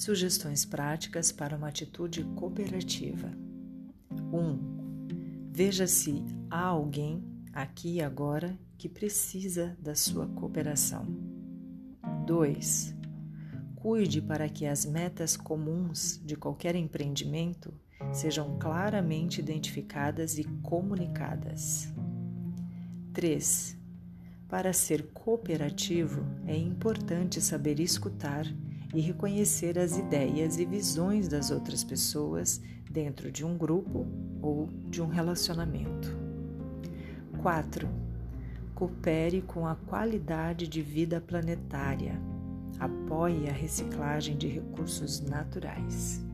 Sugestões práticas para uma atitude cooperativa. 1. Um, veja se há alguém aqui e agora que precisa da sua cooperação. 2. Cuide para que as metas comuns de qualquer empreendimento sejam claramente identificadas e comunicadas. 3. Para ser cooperativo, é importante saber escutar e reconhecer as ideias e visões das outras pessoas dentro de um grupo ou de um relacionamento. 4. Coopere com a qualidade de vida planetária. Apoie a reciclagem de recursos naturais.